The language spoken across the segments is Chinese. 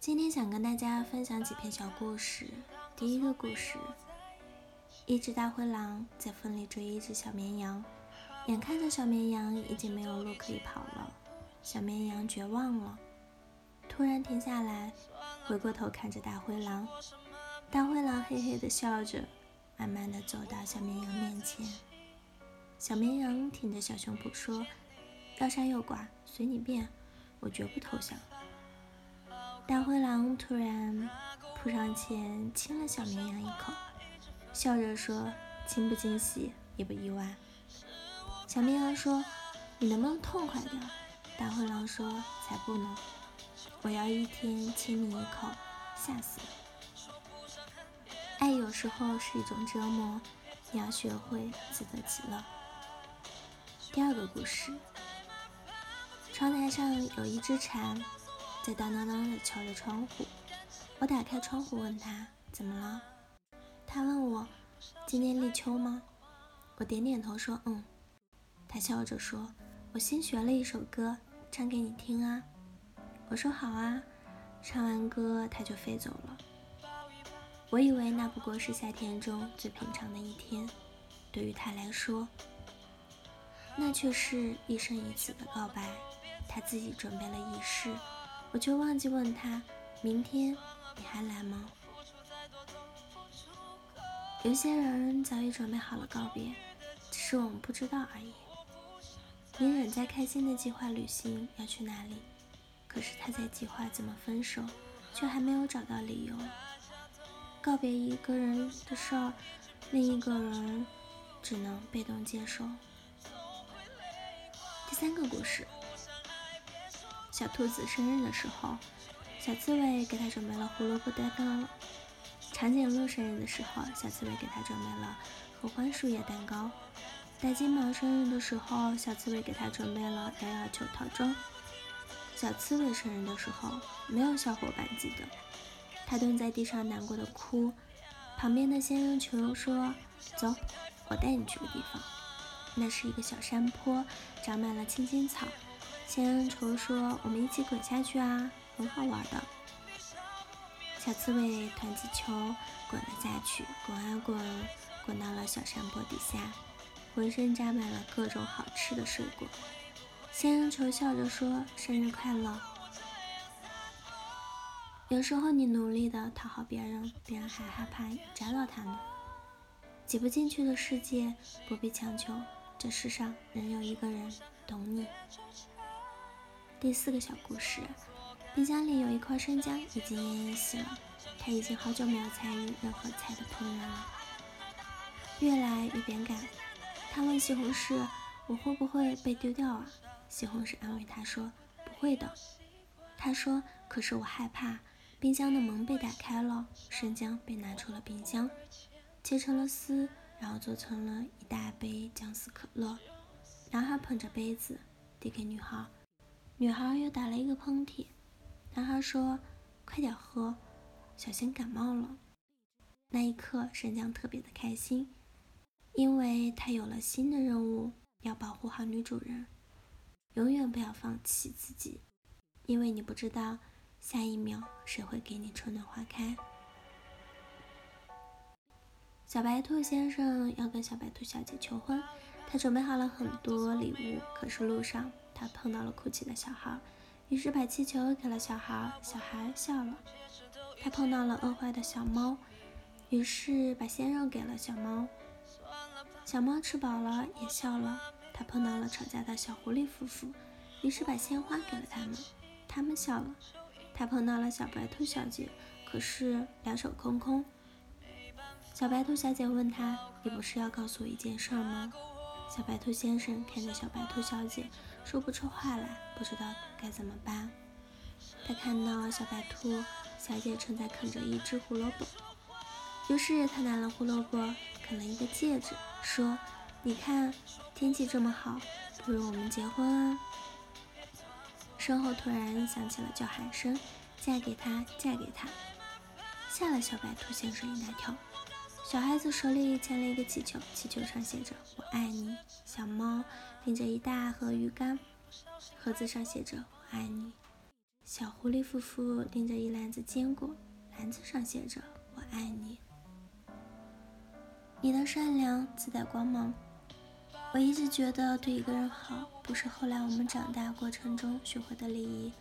今天想跟大家分享几篇小故事。第一个故事：一只大灰狼在风里追一只小绵羊，眼看着小绵羊已经没有路可以跑了，小绵羊绝望了，突然停下来，回过头看着大灰狼。大灰狼嘿嘿的笑着，慢慢的走到小绵羊面前。小绵羊挺着小胸脯说：“要杀要剐，随你便，我绝不投降。”大灰狼突然扑上前亲了小绵羊一口，笑着说：“惊不惊喜，意不意外？”小绵羊说：“你能不能痛快点？”大灰狼说：“才不呢！我要一天亲你一口，吓死了。”爱有时候是一种折磨，你要学会自得其乐。第二个故事，窗台上有一只蝉。在当当当的敲着窗户，我打开窗户问他怎么了。他问我今天立秋吗？我点点头说嗯。他笑着说：“我新学了一首歌，唱给你听啊。”我说好啊。唱完歌他就飞走了。我以为那不过是夏天中最平常的一天，对于他来说，那却是一生一次的告白。他自己准备了仪式。我就忘记问他，明天你还来吗？有些人早已准备好了告别，只是我们不知道而已。你仍在开心的计划旅行要去哪里，可是他在计划怎么分手，却还没有找到理由。告别一个人的事儿，另一个人只能被动接受。第三个故事。小兔子生日的时候，小刺猬给它准备了胡萝卜蛋糕。长颈鹿生日的时候，小刺猬给它准备了合欢树叶蛋糕。大金毛生日的时候，小刺猬给它准备了摇摇球套装。小刺猬生日的时候，没有小伙伴记得，它蹲在地上难过的哭。旁边的仙人球说：“走，我带你去个地方，那是一个小山坡，长满了青青草。”仙人球说：“我们一起滚下去啊，很好玩的。”小刺猬团起球，滚了下去，滚啊滚，滚到了小山坡底下，浑身扎满了各种好吃的水果。仙人球笑着说：“生日快乐！”有时候你努力的讨好别人，别人还害怕扎到他呢。挤不进去的世界，不必强求。这世上仍有一个人懂你。第四个小故事，冰箱里有一块生姜，已经奄奄一息了。他已经好久没有参与任何菜的烹饪了，越来越变感。他问西红柿：“我会不会被丢掉啊？”西红柿安慰他说：“不会的。”他说：“可是我害怕。”冰箱的门被打开了，生姜被拿出了冰箱，切成了丝，然后做成了一大杯姜丝可乐。男孩捧着杯子递给女孩。女孩又打了一个喷嚏，男孩说：“快点喝，小心感冒了。”那一刻，生姜特别的开心，因为他有了新的任务，要保护好女主人。永远不要放弃自己，因为你不知道下一秒谁会给你春暖花开。小白兔先生要跟小白兔小姐求婚，他准备好了很多礼物，可是路上。他碰到了哭泣的小孩，于是把气球给了小孩，小孩笑了。他碰到了饿坏的小猫，于是把鲜肉给了小猫，小猫吃饱了也笑了。他碰到了吵架的小狐狸夫妇，于是把鲜花给了他们，他们笑了。他碰到了小白兔小姐，可是两手空空。小白兔小姐问他：“你不是要告诉我一件事儿吗？”小白兔先生看着小白兔小姐，说不出话来，不知道该怎么办。他看到小白兔小姐正在啃着一只胡萝卜，于是他拿了胡萝卜啃了一个戒指，说：“你看，天气这么好，不如我们结婚啊！”身后突然响起了叫喊声：“嫁给他，嫁给他！”吓了小白兔先生一大跳。小孩子手里牵了一个气球，气球上写着“我爱你”。小猫拎着一大盒鱼干，盒子上写着“我爱你”。小狐狸夫妇拎着一篮子坚果，篮子上写着“我爱你”。你的善良自带光芒。我一直觉得对一个人好，不是后来我们长大过程中学会的礼仪，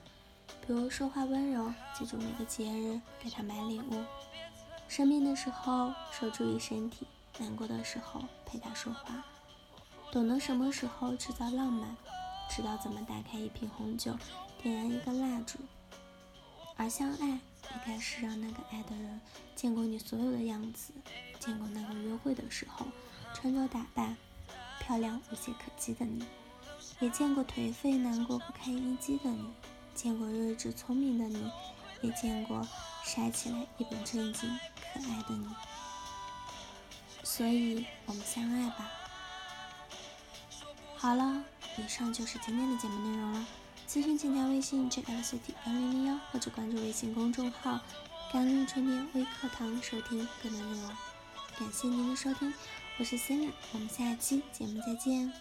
比如说话温柔，记住每个节日，给他买礼物，生病的时候说注意身体，难过的时候陪他说话，懂得什么时候制造浪漫，知道怎么打开一瓶红酒，点燃一根蜡烛。而相爱，应该是让那个爱的人见过你所有的样子，见过那个约会的时候穿着打扮。漂亮无懈可击的你，也见过颓废难过不堪一击的你，见过睿智聪明的你，也见过傻起来一本正经爱的你。所以，我们相爱吧。好了，以上就是今天的节目内容了。咨询请加微信 jlct 幺零零幺，或者关注微信公众号“甘露春天微课堂”收听更多内容。感谢您的收听。我是 Cindy，我们下期节目再见。